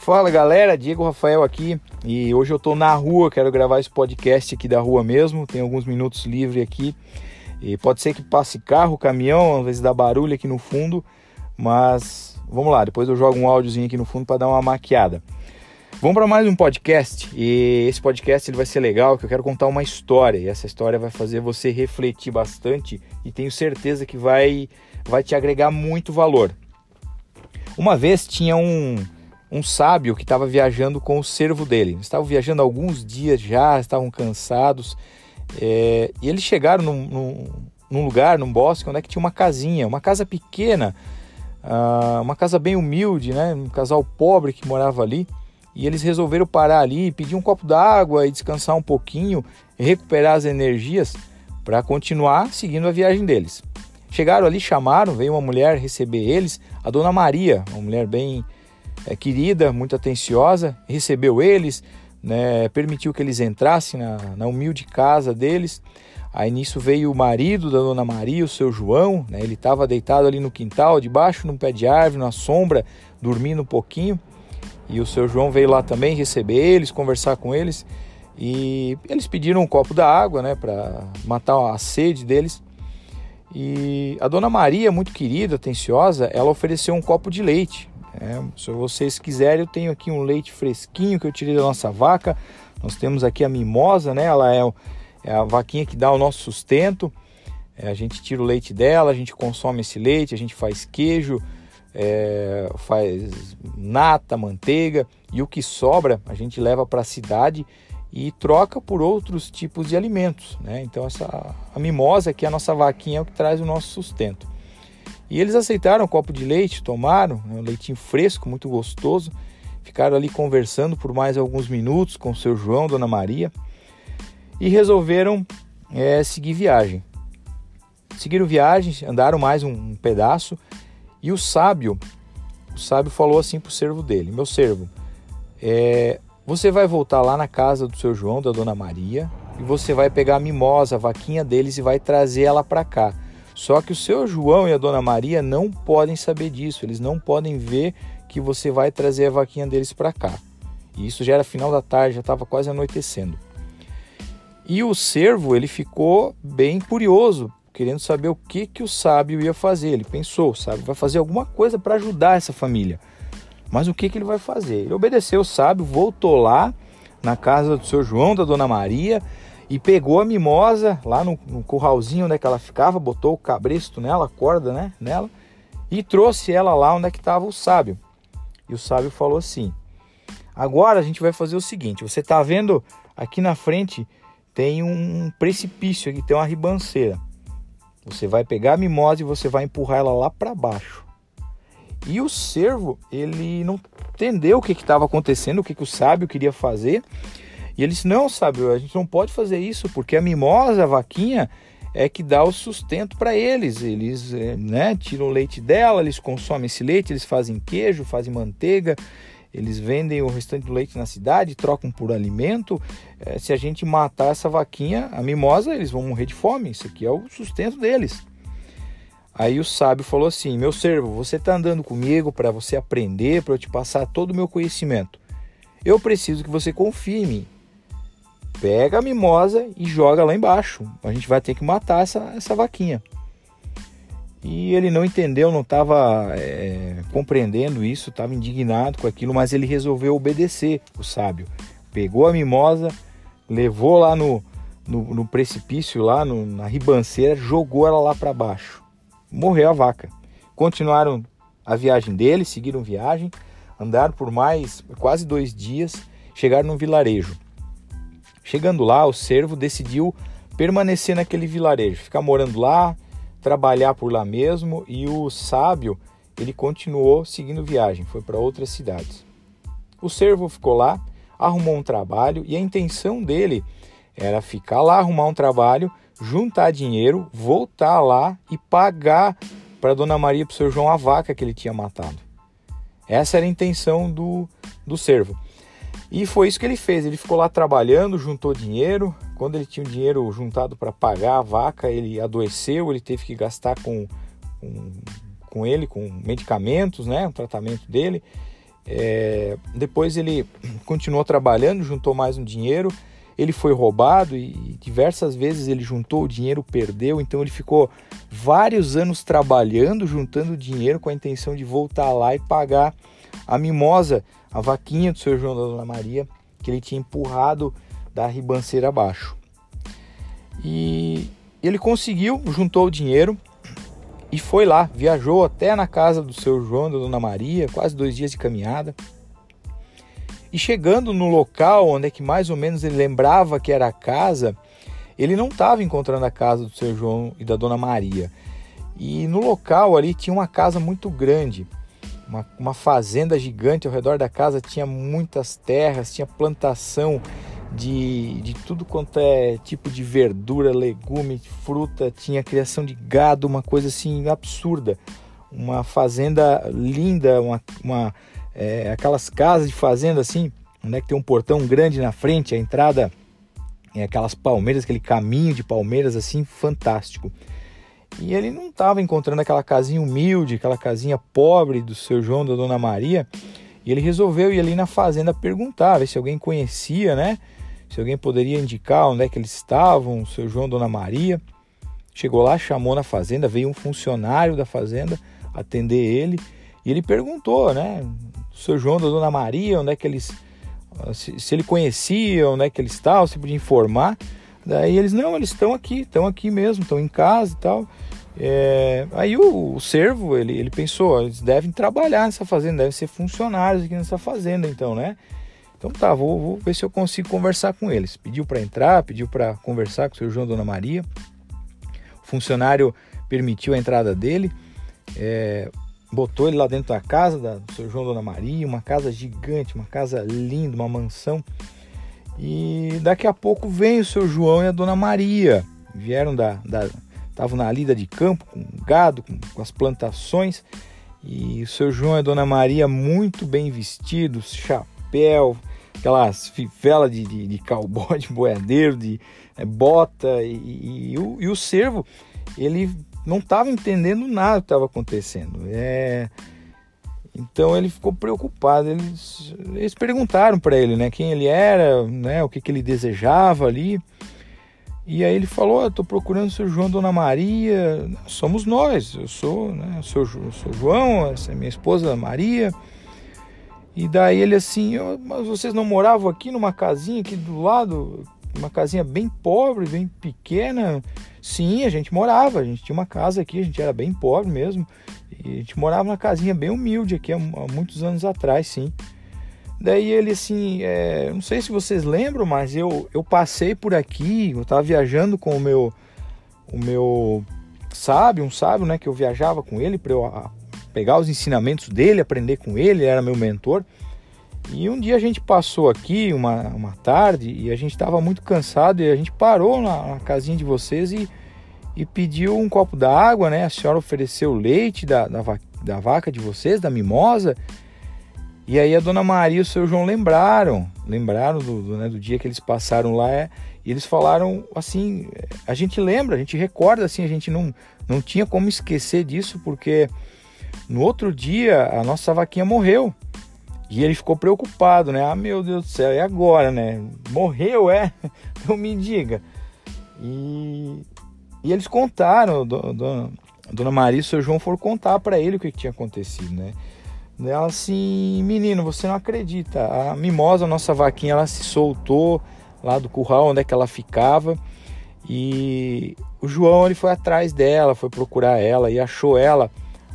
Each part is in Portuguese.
Fala galera, Diego Rafael aqui e hoje eu tô na rua, quero gravar esse podcast aqui da rua mesmo, tem alguns minutos livre aqui e pode ser que passe carro, caminhão, às vezes dá barulho aqui no fundo, mas vamos lá, depois eu jogo um áudiozinho aqui no fundo para dar uma maquiada. Vamos para mais um podcast e esse podcast ele vai ser legal, que eu quero contar uma história e essa história vai fazer você refletir bastante e tenho certeza que vai vai te agregar muito valor. Uma vez tinha um um sábio que estava viajando com o servo dele. Estavam viajando alguns dias já, estavam cansados. É, e eles chegaram num, num, num, lugar, num bosque, onde é que tinha uma casinha, uma casa pequena, uh, uma casa bem humilde, né? um casal pobre que morava ali. E eles resolveram parar ali, pedir um copo d'água e descansar um pouquinho, recuperar as energias para continuar seguindo a viagem deles. Chegaram ali, chamaram, veio uma mulher receber eles, a dona Maria, uma mulher bem é, querida, muito atenciosa, recebeu eles, né, permitiu que eles entrassem na, na, humilde casa deles. Aí nisso veio o marido da dona Maria, o seu João, né, ele estava deitado ali no quintal, debaixo de um pé de árvore, na sombra, dormindo um pouquinho. E o seu João veio lá também receber eles, conversar com eles. E eles pediram um copo da água, né, para matar a sede deles. E a dona Maria, muito querida, atenciosa, ela ofereceu um copo de leite. É, se vocês quiserem, eu tenho aqui um leite fresquinho que eu tirei da nossa vaca. Nós temos aqui a mimosa, né? Ela é, é a vaquinha que dá o nosso sustento. É, a gente tira o leite dela, a gente consome esse leite, a gente faz queijo, é, faz nata, manteiga e o que sobra a gente leva para a cidade e troca por outros tipos de alimentos. Né? Então essa a mimosa que é a nossa vaquinha é o que traz o nosso sustento. E eles aceitaram um copo de leite, tomaram, né, um leitinho fresco, muito gostoso. Ficaram ali conversando por mais alguns minutos com o seu João, Dona Maria, e resolveram é, seguir viagem. Seguiram viagem, andaram mais um, um pedaço, e o sábio, o sábio falou assim para o servo dele: Meu servo, é, você vai voltar lá na casa do seu João, da Dona Maria, e você vai pegar a mimosa, a vaquinha deles, e vai trazer ela para cá só que o seu João e a dona Maria não podem saber disso, eles não podem ver que você vai trazer a vaquinha deles para cá. E isso já era final da tarde, já estava quase anoitecendo. E o servo, ele ficou bem curioso, querendo saber o que que o sábio ia fazer. Ele pensou, sábio vai fazer alguma coisa para ajudar essa família. Mas o que que ele vai fazer? Ele obedeceu o sábio, voltou lá na casa do seu João, da dona Maria, e pegou a mimosa lá no, no curralzinho onde é que ela ficava, botou o cabresto nela, a corda né, nela, e trouxe ela lá onde é que estava o sábio. E o sábio falou assim: Agora a gente vai fazer o seguinte: você está vendo aqui na frente tem um precipício aqui, tem uma ribanceira. Você vai pegar a mimosa e você vai empurrar ela lá para baixo. E o servo, ele não entendeu o que estava acontecendo, o que, que o sábio queria fazer. E eles não, sabe, a gente não pode fazer isso porque a mimosa, a vaquinha, é que dá o sustento para eles. Eles é, né, tiram o leite dela, eles consomem esse leite, eles fazem queijo, fazem manteiga, eles vendem o restante do leite na cidade, trocam por alimento. É, se a gente matar essa vaquinha, a mimosa, eles vão morrer de fome. Isso aqui é o sustento deles. Aí o sábio falou assim: Meu servo, você está andando comigo para você aprender, para eu te passar todo o meu conhecimento. Eu preciso que você confie em mim pega a mimosa e joga lá embaixo. A gente vai ter que matar essa, essa vaquinha. E ele não entendeu, não estava é, compreendendo isso, estava indignado com aquilo, mas ele resolveu obedecer o sábio. Pegou a mimosa, levou lá no, no, no precipício, lá no, na ribanceira, jogou ela lá para baixo. Morreu a vaca. Continuaram a viagem dele, seguiram viagem, andaram por mais quase dois dias, chegaram num vilarejo. Chegando lá, o servo decidiu permanecer naquele vilarejo, ficar morando lá, trabalhar por lá mesmo, e o sábio ele continuou seguindo viagem, foi para outras cidades. O servo ficou lá, arrumou um trabalho e a intenção dele era ficar lá, arrumar um trabalho, juntar dinheiro, voltar lá e pagar para Dona Maria para o seu João a vaca que ele tinha matado. Essa era a intenção do, do servo. E foi isso que ele fez. Ele ficou lá trabalhando, juntou dinheiro. Quando ele tinha o dinheiro juntado para pagar a vaca, ele adoeceu, ele teve que gastar com, com, com ele, com medicamentos, né? O tratamento dele. É, depois ele continuou trabalhando, juntou mais um dinheiro. Ele foi roubado e diversas vezes ele juntou o dinheiro, perdeu. Então ele ficou vários anos trabalhando, juntando dinheiro com a intenção de voltar lá e pagar a mimosa, a vaquinha do seu João da Dona Maria, que ele tinha empurrado da ribanceira abaixo. E ele conseguiu, juntou o dinheiro e foi lá, viajou até na casa do seu João da Dona Maria, quase dois dias de caminhada. E chegando no local onde é que mais ou menos ele lembrava que era a casa, ele não estava encontrando a casa do seu João e da Dona Maria. E no local ali tinha uma casa muito grande uma, uma fazenda gigante ao redor da casa, tinha muitas terras, tinha plantação de, de tudo quanto é tipo de verdura, legume, fruta, tinha criação de gado, uma coisa assim absurda. Uma fazenda linda, uma, uma é, aquelas casas de fazenda assim, onde é que tem um portão grande na frente, a entrada é aquelas palmeiras, aquele caminho de palmeiras assim, fantástico. E ele não estava encontrando aquela casinha humilde, aquela casinha pobre do seu João, da Dona Maria. E ele resolveu ir ali na fazenda perguntar, ver se alguém conhecia, né? Se alguém poderia indicar onde é que eles estavam, o seu João, Dona Maria. Chegou lá, chamou na fazenda, veio um funcionário da fazenda atender ele. E ele perguntou, né? O seu João, da Dona Maria, onde é que eles. Se, se ele conhecia, onde é que eles estavam, se podia informar. Daí eles, não, eles estão aqui, estão aqui mesmo, estão em casa e tal. É, aí o, o servo, ele, ele pensou, eles devem trabalhar nessa fazenda, devem ser funcionários aqui nessa fazenda, então, né? Então tá, vou, vou ver se eu consigo conversar com eles. Pediu para entrar, pediu para conversar com o seu João e Dona Maria. O funcionário permitiu a entrada dele, é, botou ele lá dentro da casa da, do seu João e Dona Maria, uma casa gigante, uma casa linda, uma mansão. E daqui a pouco vem o seu João e a Dona Maria. Vieram da. Estavam na lida de campo, com gado, com, com, as plantações. E o seu João e a Dona Maria muito bem vestidos, chapéu, aquelas fivelas de, de, de cowboy, de boiadeiro, de é, bota. E, e, e, o, e o servo, ele não estava entendendo nada que estava acontecendo. É então ele ficou preocupado. Eles, eles perguntaram para ele, né, quem ele era, né, o que, que ele desejava ali. E aí ele falou: "Estou procurando o seu João, Dona Maria. Somos nós. Eu sou, né, eu sou, eu sou João. Essa é minha esposa Maria." E daí ele assim: "Mas vocês não moravam aqui numa casinha aqui do lado, uma casinha bem pobre, bem pequena?" Sim, a gente morava. A gente tinha uma casa aqui. A gente era bem pobre mesmo. E a gente morava numa casinha bem humilde aqui há, muitos anos atrás, sim. Daí ele assim, é, não sei se vocês lembram, mas eu, eu passei por aqui, eu estava viajando com o meu o meu sábio, um sábio, né, que eu viajava com ele para eu a, pegar os ensinamentos dele, aprender com ele, ele era meu mentor. E um dia a gente passou aqui, uma, uma tarde, e a gente estava muito cansado e a gente parou na, na casinha de vocês e e pediu um copo d'água, né? A senhora ofereceu leite da, da, da, vaca de vocês, da mimosa. E aí a dona Maria e o seu João lembraram, lembraram do, do, né, do dia que eles passaram lá. É, e eles falaram assim: a gente lembra, a gente recorda, assim, a gente não, não tinha como esquecer disso, porque no outro dia a nossa vaquinha morreu. E ele ficou preocupado, né? Ah, meu Deus do céu, e agora, né? Morreu, é? Então me diga. E e eles contaram, do, do, Dona Maria e o seu João foram contar para ele o que, que tinha acontecido, né? Ela assim, menino, você não acredita. A mimosa, nossa vaquinha, ela se soltou lá do curral onde é que ela ficava. E o João ele foi atrás dela, foi procurar ela e achou ela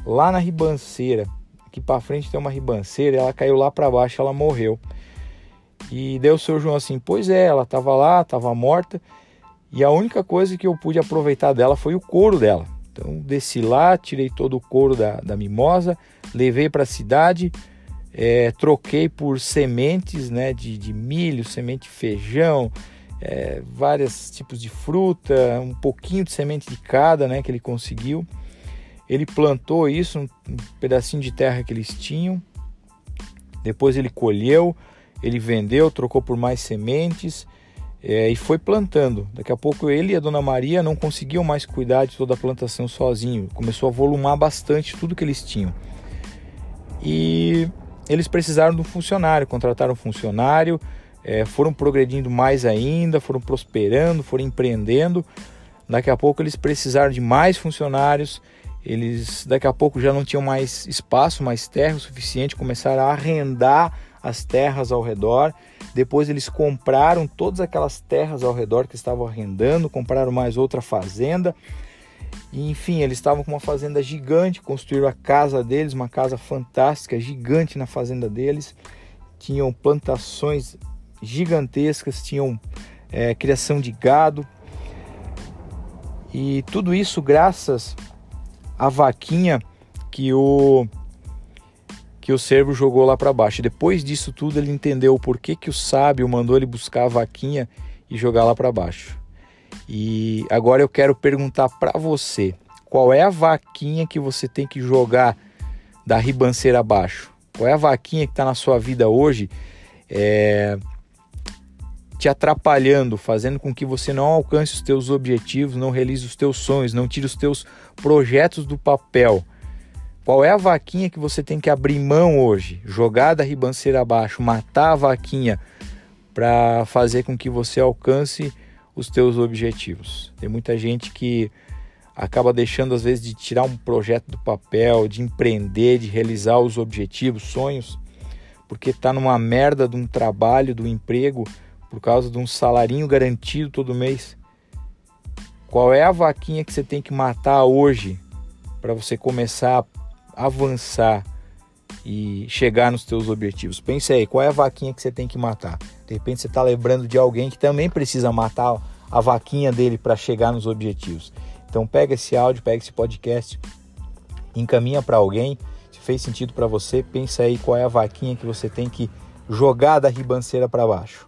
lá na ribanceira. Aqui para frente tem uma ribanceira, ela caiu lá para baixo, ela morreu. E deu o seu João assim: "Pois é, ela estava lá, estava morta e a única coisa que eu pude aproveitar dela foi o couro dela. Então desci lá, tirei todo o couro da, da mimosa, levei para a cidade, é, troquei por sementes né, de, de milho, semente de feijão, é, vários tipos de fruta, um pouquinho de semente de cada né, que ele conseguiu. Ele plantou isso, um, pedacinho de terra que eles tinham. Depois ele colheu, ele vendeu, trocou por mais sementes é, e foi plantando. Daqui a pouco ele e a dona Maria não conseguiam mais cuidar de toda a plantação sozinho. Começou a volumar bastante tudo que eles tinham. E eles precisaram de um funcionário, contrataram um funcionário, é, foram progredindo mais ainda, foram prosperando, foram empreendendo. Daqui a pouco eles precisaram de mais funcionários, eles daqui a pouco já não tinham mais espaço, mais terra o suficiente, começaram a arrendar as terras ao redor. Depois eles compraram todas aquelas terras ao redor que estavam arrendando, compraram mais outra fazenda. E, enfim, eles estavam com uma fazenda gigante, construíram a casa deles, uma casa fantástica, gigante na fazenda deles. Tinham plantações gigantescas, tinham é, criação de gado. E tudo isso graças à vaquinha que o que o servo jogou lá para baixo. Depois disso tudo, ele entendeu o porquê que o sábio mandou ele buscar a vaquinha e jogar lá para baixo. E agora eu quero perguntar para você, qual é a vaquinha que você tem que jogar da ribanceira abaixo? Qual é a vaquinha que está na sua vida hoje é, te atrapalhando, fazendo com que você não alcance os teus objetivos, não realize os teus sonhos, não tire os teus projetos do papel? Qual é a vaquinha que você tem que abrir mão hoje? Jogar da ribanceira abaixo, matar a vaquinha para fazer com que você alcance os teus objetivos. Tem muita gente que acaba deixando às vezes de tirar um projeto do papel, de empreender, de realizar os objetivos, sonhos, porque está numa merda de um trabalho, do um emprego, por causa de um salarinho garantido todo mês. Qual é a vaquinha que você tem que matar hoje para você começar a avançar e chegar nos teus objetivos. Pense aí, qual é a vaquinha que você tem que matar? De repente você está lembrando de alguém que também precisa matar a vaquinha dele para chegar nos objetivos. Então pega esse áudio, pega esse podcast, encaminha para alguém. Se fez sentido para você, pensa aí qual é a vaquinha que você tem que jogar da ribanceira para baixo.